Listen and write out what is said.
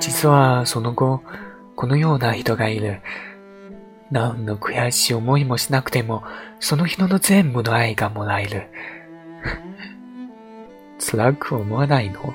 実はその後、このような人がいる。何の悔しい思いもしなくても、その人の全部の愛がもらえる。辛く思わないの？